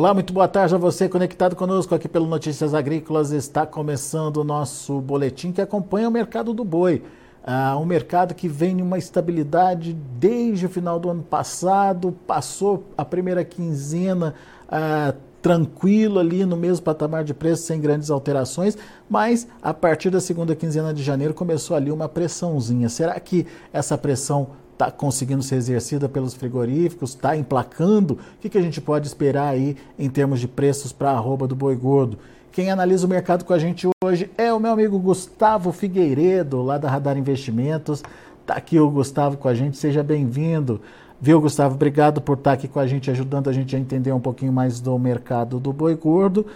Olá, muito boa tarde a você conectado conosco aqui pelo Notícias Agrícolas. Está começando o nosso boletim que acompanha o mercado do boi. Ah, um mercado que vem em uma estabilidade desde o final do ano passado, passou a primeira quinzena ah, tranquilo ali no mesmo patamar de preço, sem grandes alterações, mas a partir da segunda quinzena de janeiro começou ali uma pressãozinha. Será que essa pressão está conseguindo ser exercida pelos frigoríficos, está emplacando? O que, que a gente pode esperar aí em termos de preços para a arroba do boi gordo? Quem analisa o mercado com a gente hoje é o meu amigo Gustavo Figueiredo, lá da Radar Investimentos. Está aqui o Gustavo com a gente, seja bem-vindo. Viu, Gustavo? Obrigado por estar tá aqui com a gente, ajudando a gente a entender um pouquinho mais do mercado do boi gordo.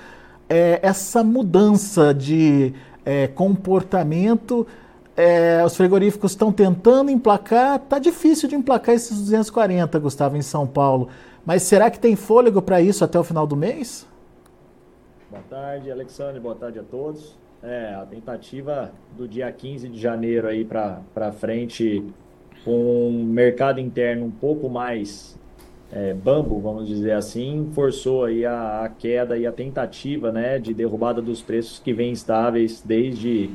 É, essa mudança de é, comportamento é, os frigoríficos estão tentando emplacar, tá difícil de emplacar esses 240, Gustavo, em São Paulo. Mas será que tem fôlego para isso até o final do mês? Boa tarde, Alexandre, boa tarde a todos. É, a tentativa do dia 15 de janeiro aí para frente, com um mercado interno um pouco mais é, bambo, vamos dizer assim, forçou aí a, a queda e a tentativa né, de derrubada dos preços que vêm estáveis desde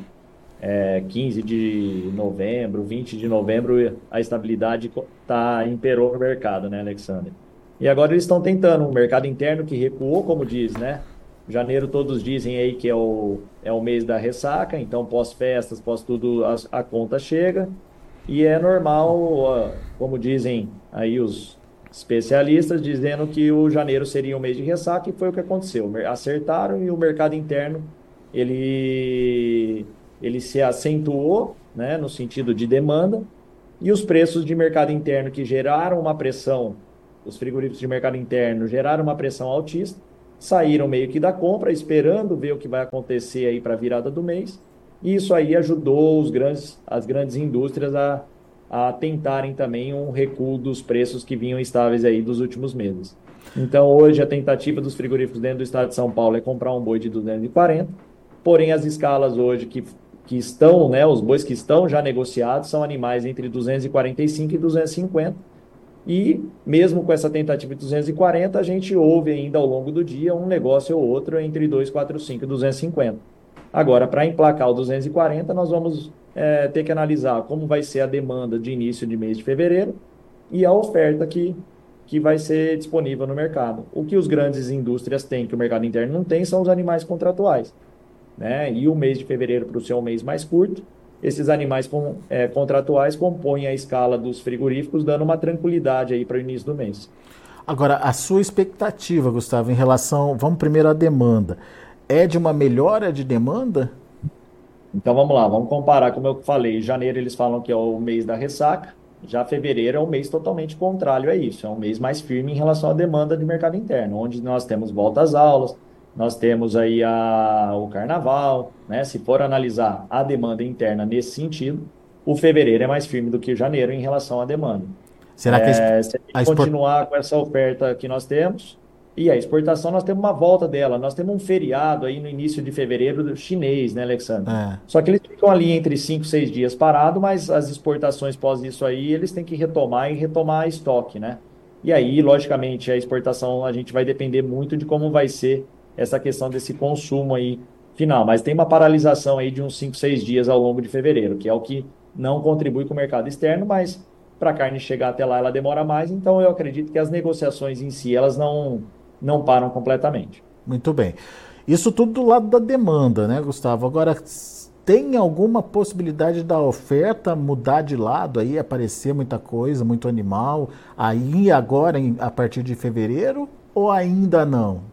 é, 15 de novembro, 20 de novembro, a estabilidade tá, imperou no mercado, né, Alexandre? E agora eles estão tentando um mercado interno que recuou, como diz, né? Janeiro todos dizem aí que é o, é o mês da ressaca, então pós-festas, pós tudo, a, a, conta chega. E é normal, como dizem aí os especialistas, dizendo que o janeiro seria o mês de ressaca e foi o que aconteceu. Acertaram e o mercado interno, ele ele se acentuou, né, no sentido de demanda, e os preços de mercado interno que geraram uma pressão, os frigoríficos de mercado interno geraram uma pressão altista, saíram meio que da compra, esperando ver o que vai acontecer aí para a virada do mês, e isso aí ajudou os grandes, as grandes indústrias a, a tentarem também um recuo dos preços que vinham estáveis aí dos últimos meses. Então, hoje, a tentativa dos frigoríficos dentro do estado de São Paulo é comprar um boi de 240, porém, as escalas hoje que que estão, né, os bois que estão já negociados são animais entre 245 e 250. E mesmo com essa tentativa de 240, a gente ouve ainda ao longo do dia um negócio ou outro entre 245 e 250. Agora, para emplacar o 240, nós vamos é, ter que analisar como vai ser a demanda de início de mês de fevereiro e a oferta que, que vai ser disponível no mercado. O que os grandes indústrias têm, que o mercado interno não tem, são os animais contratuais né? E o mês de fevereiro, para o ser um mês mais curto, esses animais com, é, contratuais compõem a escala dos frigoríficos, dando uma tranquilidade aí para o início do mês. Agora, a sua expectativa, Gustavo, em relação, vamos primeiro à demanda, é de uma melhora de demanda? Então vamos lá, vamos comparar, como eu falei, janeiro eles falam que é o mês da ressaca, já fevereiro é um mês totalmente contrário a isso, é um mês mais firme em relação à demanda de mercado interno, onde nós temos volta às aulas, nós temos aí a, o carnaval, né? Se for analisar a demanda interna nesse sentido, o fevereiro é mais firme do que o janeiro em relação à demanda. Será que é, se a gente continuar com essa oferta que nós temos, e a exportação, nós temos uma volta dela. Nós temos um feriado aí no início de fevereiro chinês, né, Alexandre? É. Só que eles ficam ali entre 5 e 6 dias parados, mas as exportações pós isso aí, eles têm que retomar e retomar estoque, né? E aí, logicamente, a exportação a gente vai depender muito de como vai ser essa questão desse consumo aí final. Mas tem uma paralisação aí de uns 5, 6 dias ao longo de fevereiro, que é o que não contribui com o mercado externo, mas para a carne chegar até lá ela demora mais, então eu acredito que as negociações em si elas não, não param completamente. Muito bem. Isso tudo do lado da demanda, né, Gustavo? Agora, tem alguma possibilidade da oferta mudar de lado aí, aparecer muita coisa, muito animal, aí agora, a partir de fevereiro, ou ainda não?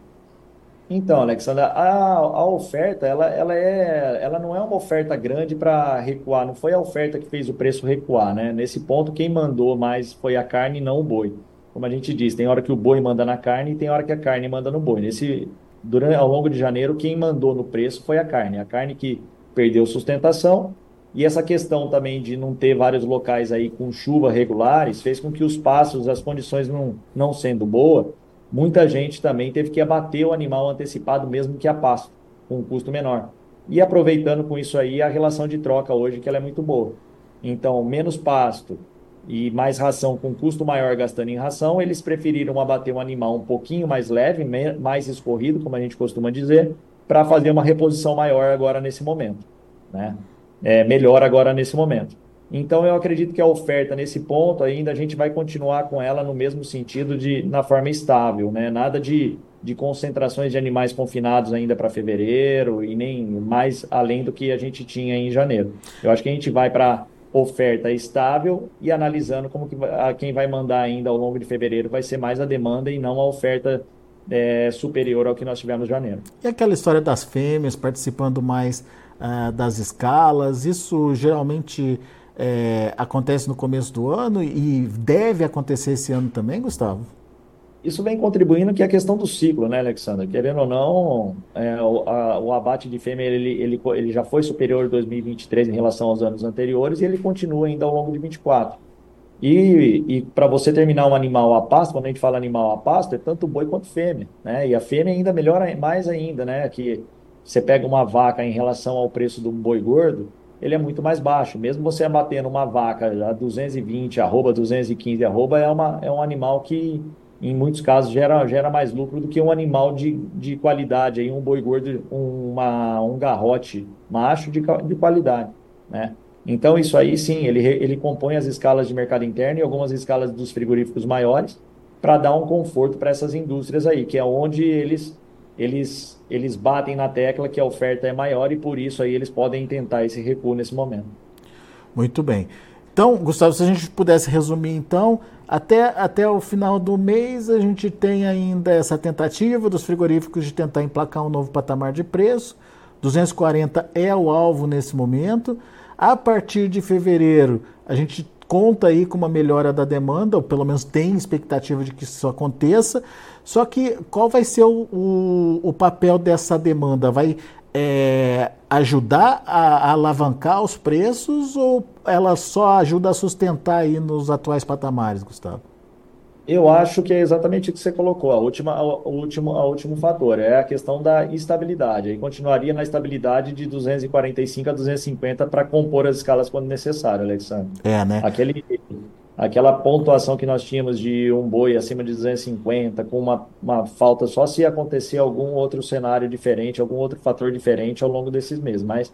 Então, Alexandra, a, a oferta, ela, ela, é, ela não é uma oferta grande para recuar, não foi a oferta que fez o preço recuar, né? Nesse ponto, quem mandou mais foi a carne e não o boi. Como a gente diz, tem hora que o boi manda na carne e tem hora que a carne manda no boi. Nesse, durante, ao longo de janeiro, quem mandou no preço foi a carne. A carne que perdeu sustentação e essa questão também de não ter vários locais aí com chuva regulares fez com que os passos, as condições não, não sendo boas, muita gente também teve que abater o animal antecipado, mesmo que a pasto, com um custo menor. E aproveitando com isso aí a relação de troca hoje, que ela é muito boa. Então, menos pasto, e mais ração com custo maior gastando em ração, eles preferiram abater um animal um pouquinho mais leve, mais escorrido, como a gente costuma dizer, para fazer uma reposição maior agora nesse momento, né? É, melhor agora nesse momento. Então eu acredito que a oferta nesse ponto ainda a gente vai continuar com ela no mesmo sentido de na forma estável, né? Nada de, de concentrações de animais confinados ainda para fevereiro e nem mais além do que a gente tinha em janeiro. Eu acho que a gente vai para oferta estável e analisando como que a, quem vai mandar ainda ao longo de fevereiro vai ser mais a demanda e não a oferta é, superior ao que nós tivemos em janeiro. E aquela história das fêmeas participando mais uh, das escalas, isso geralmente é, acontece no começo do ano e deve acontecer esse ano também, Gustavo? Isso vem contribuindo que é a questão do ciclo, né, Alexandre? Querendo ou não, é, o, a, o, abate de fêmea ele, ele, ele já foi superior em 2023 em relação aos anos anteriores e ele continua ainda ao longo de 24. E, e para você terminar um animal a pasto, quando a gente fala animal a pasto, é tanto boi quanto fêmea, né? E a fêmea ainda melhora mais ainda, né? Que você pega uma vaca em relação ao preço do boi gordo, ele é muito mais baixo. Mesmo você abatendo uma vaca a 220, arroba 215, arroba, é, uma, é um animal que em muitos casos gera, gera mais lucro do que um animal de, de qualidade, aí um boi gordo, uma, um garrote macho de, de qualidade, né? Então, isso aí sim, ele, ele compõe as escalas de mercado interno e algumas escalas dos frigoríficos maiores para dar um conforto para essas indústrias aí, que é onde eles, eles, eles batem na tecla que a oferta é maior e por isso aí eles podem tentar esse recuo nesse momento. Muito bem. Então, Gustavo, se a gente pudesse resumir, então, até, até o final do mês a gente tem ainda essa tentativa dos frigoríficos de tentar emplacar um novo patamar de preço. 240 é o alvo nesse momento. A partir de fevereiro, a gente conta aí com uma melhora da demanda, ou pelo menos tem expectativa de que isso aconteça. Só que qual vai ser o, o, o papel dessa demanda? Vai é, ajudar a, a, alavancar os preços ou ela só ajuda a sustentar aí nos atuais patamares, Gustavo? Eu acho que é exatamente o que você colocou. A última, a, o último, a último fator é a questão da estabilidade. Aí continuaria na estabilidade de 245 a 250 para compor as escalas quando necessário, Alexandre. É, né? Aquele, aquela pontuação que nós tínhamos de um boi acima de 250, com uma, uma falta só se acontecer algum outro cenário diferente, algum outro fator diferente ao longo desses meses. Mas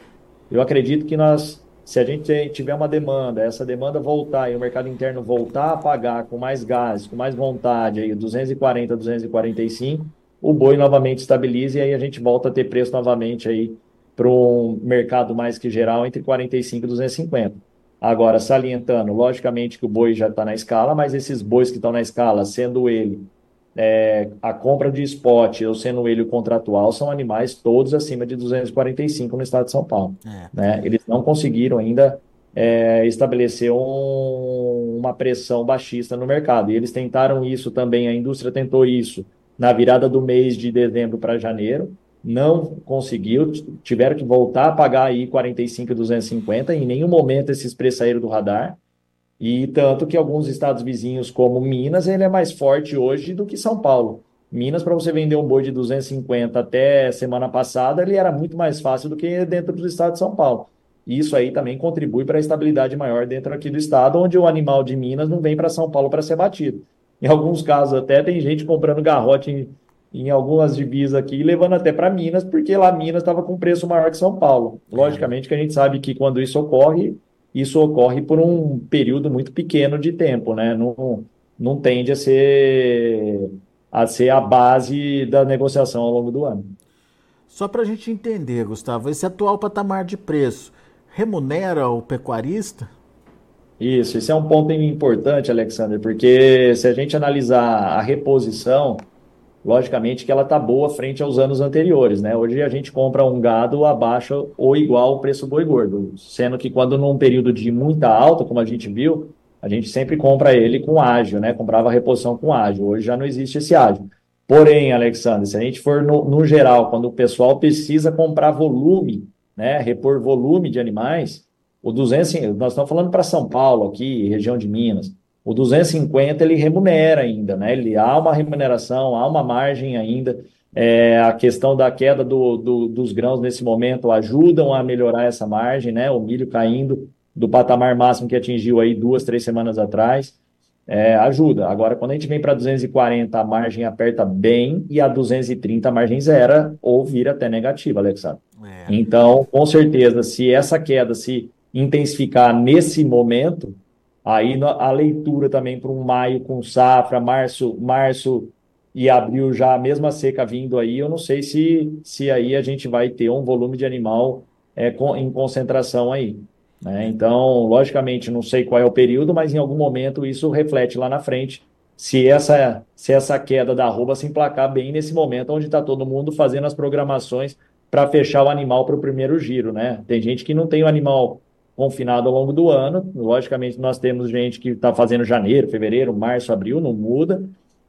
eu acredito que nós, se a gente tiver uma demanda, essa demanda voltar e o mercado interno voltar a pagar com mais gás, com mais vontade, aí 240, 245, o boi novamente estabiliza e aí a gente volta a ter preço novamente aí para um mercado mais que geral entre 45 e 250. Agora, salientando, logicamente que o boi já está na escala, mas esses bois que estão na escala, sendo ele é, a compra de spot ou sendo ele o contratual, são animais todos acima de 245 no estado de São Paulo. É. Né? Eles não conseguiram ainda é, estabelecer um, uma pressão baixista no mercado. E eles tentaram isso também, a indústria tentou isso na virada do mês de dezembro para janeiro não conseguiu, tiveram que voltar a pagar aí 45 250, em nenhum momento esses preços saíram do radar, e tanto que alguns estados vizinhos como Minas, ele é mais forte hoje do que São Paulo. Minas, para você vender um boi de 250 até semana passada, ele era muito mais fácil do que dentro do estado de São Paulo. E isso aí também contribui para a estabilidade maior dentro aqui do estado, onde o animal de Minas não vem para São Paulo para ser batido. Em alguns casos até tem gente comprando garrote em em algumas divisas aqui, levando até para Minas, porque lá Minas estava com preço maior que São Paulo. Logicamente que a gente sabe que quando isso ocorre, isso ocorre por um período muito pequeno de tempo, né? Não, não tende a ser, a ser a base da negociação ao longo do ano. Só para a gente entender, Gustavo, esse atual patamar de preço remunera o pecuarista? Isso, esse é um ponto importante, Alexander, porque se a gente analisar a reposição, logicamente que ela está boa frente aos anos anteriores, né? Hoje a gente compra um gado abaixo ou igual ao preço boi gordo, sendo que quando num período de muita alta, como a gente viu, a gente sempre compra ele com ágio, né? Comprava reposição com ágio. Hoje já não existe esse ágio. Porém, Alexandre, se a gente for no, no geral, quando o pessoal precisa comprar volume, né? Repor volume de animais, o 200, nós estamos falando para São Paulo aqui, região de Minas. O 250 ele remunera ainda, né? Ele há uma remuneração, há uma margem ainda. É, a questão da queda do, do, dos grãos nesse momento ajudam a melhorar essa margem, né? O milho caindo do patamar máximo que atingiu aí duas, três semanas atrás, é, ajuda. Agora, quando a gente vem para 240, a margem aperta bem e a 230 a margem zera ou vira até negativa, Alexandre. É. Então, com certeza, se essa queda se intensificar nesse momento, aí a leitura também para um maio com safra, março, março e abril já a mesma seca vindo aí, eu não sei se, se aí a gente vai ter um volume de animal é, com, em concentração aí. Né? Então, logicamente, não sei qual é o período, mas em algum momento isso reflete lá na frente se essa, se essa queda da arroba se emplacar bem nesse momento onde está todo mundo fazendo as programações para fechar o animal para o primeiro giro, né? Tem gente que não tem o animal confinado ao longo do ano, logicamente nós temos gente que está fazendo janeiro, fevereiro, março, abril, não muda,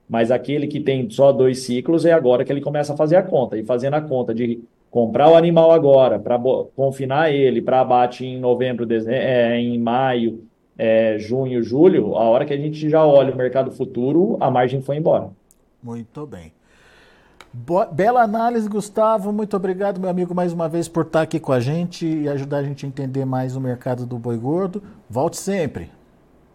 mas aquele que tem só dois ciclos é agora que ele começa a fazer a conta. E fazendo a conta de comprar o animal agora, para confinar ele para abate em novembro, é, em maio, é, junho, julho, a hora que a gente já olha o mercado futuro, a margem foi embora. Muito bem. Boa, bela análise, Gustavo. Muito obrigado, meu amigo, mais uma vez por estar aqui com a gente e ajudar a gente a entender mais o mercado do boi gordo. Volte sempre.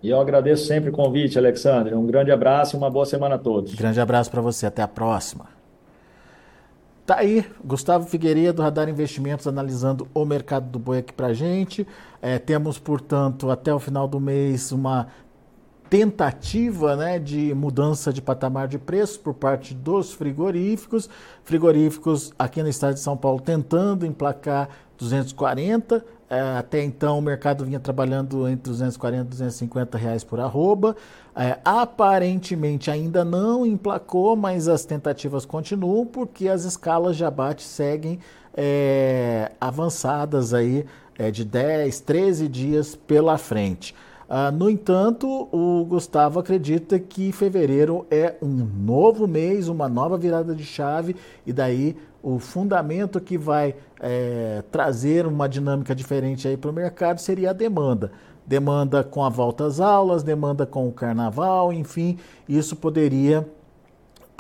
E eu agradeço sempre o convite, Alexandre. Um grande abraço e uma boa semana a todos. Grande abraço para você. Até a próxima. Tá aí, Gustavo Figueiredo, do Radar Investimentos, analisando o mercado do boi aqui para gente. É, temos, portanto, até o final do mês uma tentativa né, de mudança de patamar de preços por parte dos frigoríficos. Frigoríficos aqui no estado de São Paulo tentando emplacar 240. É, até então o mercado vinha trabalhando entre 240 e 250 reais por arroba. É, aparentemente ainda não emplacou, mas as tentativas continuam porque as escalas de abate seguem é, avançadas aí é, de 10, 13 dias pela frente. Ah, no entanto, o Gustavo acredita que fevereiro é um novo mês, uma nova virada de chave, e daí o fundamento que vai é, trazer uma dinâmica diferente aí para o mercado seria a demanda. Demanda com a volta às aulas, demanda com o carnaval, enfim, isso poderia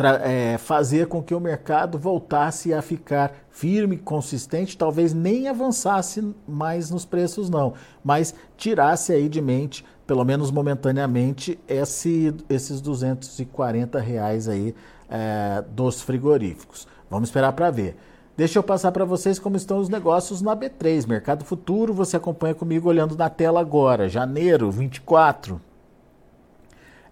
é, fazer com que o mercado voltasse a ficar firme, consistente, talvez nem avançasse mais nos preços não, mas tirasse aí de mente, pelo menos momentaneamente, esse, esses 240 reais aí é, dos frigoríficos. Vamos esperar para ver. Deixa eu passar para vocês como estão os negócios na B3, Mercado Futuro. Você acompanha comigo olhando na tela agora, janeiro 24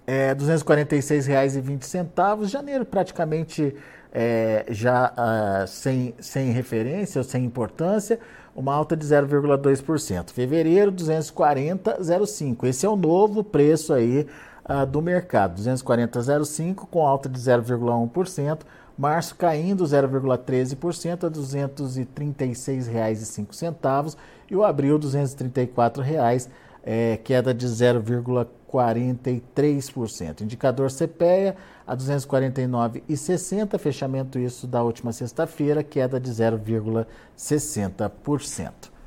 é, R$ 246,20. Janeiro praticamente é, já uh, sem, sem referência ou sem importância, uma alta de 0,2%. Fevereiro, 240,05. Esse é o novo preço aí uh, do mercado, 240,05 com alta de 0,1%. Março caindo 0,13% a R$ 236,05 e o abril R$ 234,00, é, queda de 0,4%. 43%. Indicador CPEA a 249,60, fechamento isso da última sexta-feira, queda de 0,60%.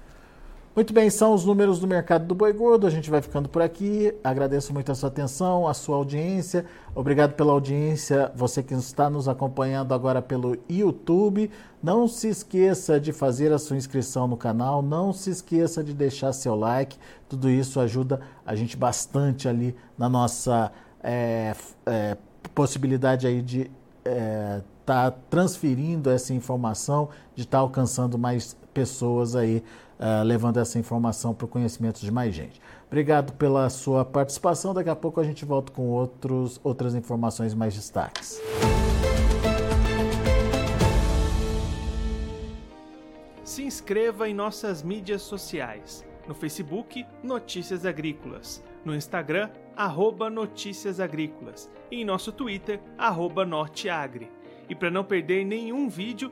Muito bem, são os números do mercado do boi gordo. A gente vai ficando por aqui. Agradeço muito a sua atenção, a sua audiência. Obrigado pela audiência, você que está nos acompanhando agora pelo YouTube. Não se esqueça de fazer a sua inscrição no canal, não se esqueça de deixar seu like. Tudo isso ajuda a gente bastante ali na nossa é, é, possibilidade aí de estar é, tá transferindo essa informação, de estar tá alcançando mais pessoas aí uh, levando essa informação para o conhecimento de mais gente. Obrigado pela sua participação. Daqui a pouco a gente volta com outros, outras informações mais destaques. Se inscreva em nossas mídias sociais. No Facebook, Notícias Agrícolas. No Instagram, arroba Notícias Agrícolas. E em nosso Twitter, arroba Norteagri. E para não perder nenhum vídeo,